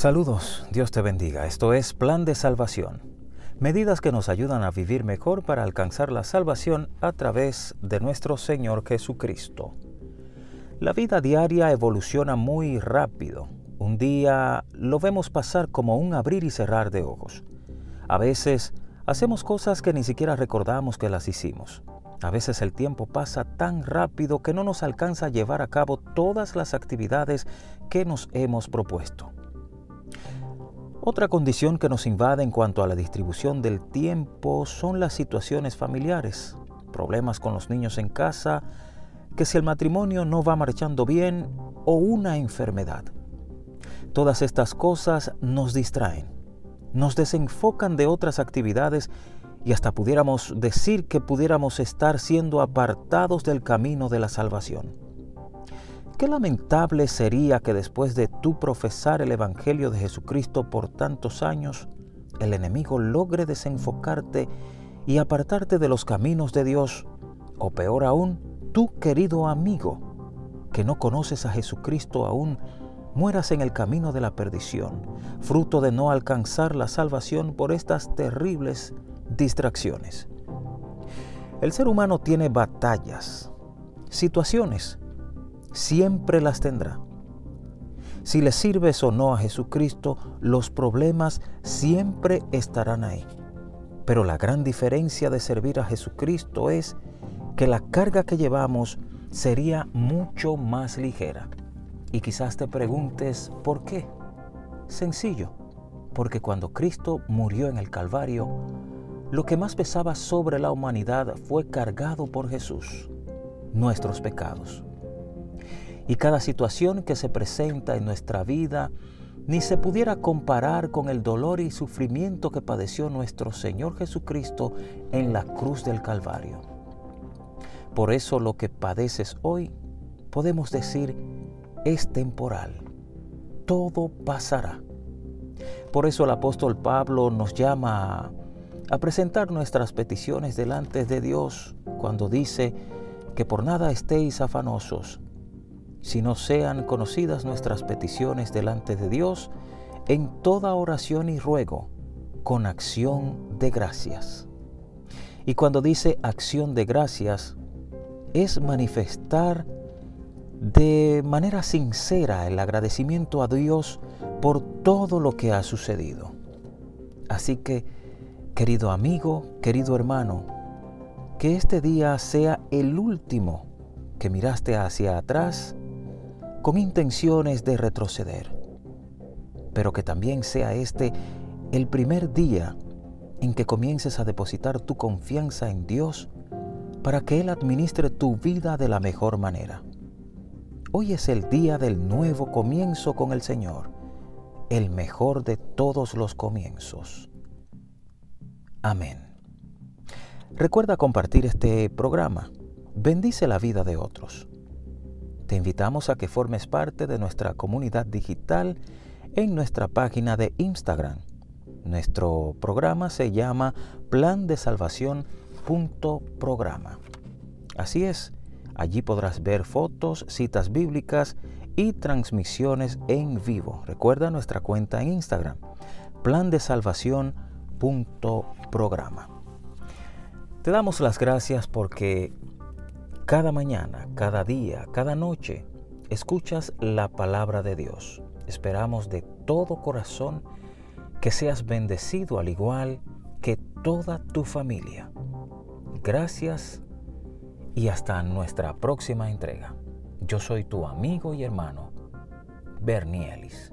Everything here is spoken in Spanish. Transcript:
Saludos, Dios te bendiga. Esto es Plan de Salvación. Medidas que nos ayudan a vivir mejor para alcanzar la salvación a través de nuestro Señor Jesucristo. La vida diaria evoluciona muy rápido. Un día lo vemos pasar como un abrir y cerrar de ojos. A veces hacemos cosas que ni siquiera recordamos que las hicimos. A veces el tiempo pasa tan rápido que no nos alcanza a llevar a cabo todas las actividades que nos hemos propuesto. Otra condición que nos invade en cuanto a la distribución del tiempo son las situaciones familiares, problemas con los niños en casa, que si el matrimonio no va marchando bien o una enfermedad. Todas estas cosas nos distraen, nos desenfocan de otras actividades y hasta pudiéramos decir que pudiéramos estar siendo apartados del camino de la salvación. Qué lamentable sería que después de tú profesar el Evangelio de Jesucristo por tantos años, el enemigo logre desenfocarte y apartarte de los caminos de Dios, o peor aún, tú querido amigo, que no conoces a Jesucristo aún, mueras en el camino de la perdición, fruto de no alcanzar la salvación por estas terribles distracciones. El ser humano tiene batallas, situaciones siempre las tendrá. Si le sirves o no a Jesucristo, los problemas siempre estarán ahí. Pero la gran diferencia de servir a Jesucristo es que la carga que llevamos sería mucho más ligera. Y quizás te preguntes, ¿por qué? Sencillo, porque cuando Cristo murió en el Calvario, lo que más pesaba sobre la humanidad fue cargado por Jesús, nuestros pecados. Y cada situación que se presenta en nuestra vida ni se pudiera comparar con el dolor y sufrimiento que padeció nuestro Señor Jesucristo en la cruz del Calvario. Por eso lo que padeces hoy, podemos decir, es temporal. Todo pasará. Por eso el apóstol Pablo nos llama a presentar nuestras peticiones delante de Dios cuando dice que por nada estéis afanosos, si no sean conocidas nuestras peticiones delante de Dios en toda oración y ruego, con acción de gracias. Y cuando dice acción de gracias, es manifestar de manera sincera el agradecimiento a Dios por todo lo que ha sucedido. Así que, querido amigo, querido hermano, que este día sea el último que miraste hacia atrás con intenciones de retroceder, pero que también sea este el primer día en que comiences a depositar tu confianza en Dios para que Él administre tu vida de la mejor manera. Hoy es el día del nuevo comienzo con el Señor, el mejor de todos los comienzos. Amén. Recuerda compartir este programa. Bendice la vida de otros. Te invitamos a que formes parte de nuestra comunidad digital en nuestra página de Instagram. Nuestro programa se llama Plan de Salvación programa. Así es, allí podrás ver fotos, citas bíblicas y transmisiones en vivo. Recuerda nuestra cuenta en Instagram, plan de salvación programa. Te damos las gracias porque cada mañana, cada día, cada noche, escuchas la palabra de Dios. Esperamos de todo corazón que seas bendecido al igual que toda tu familia. Gracias y hasta nuestra próxima entrega. Yo soy tu amigo y hermano, Bernie Ellis.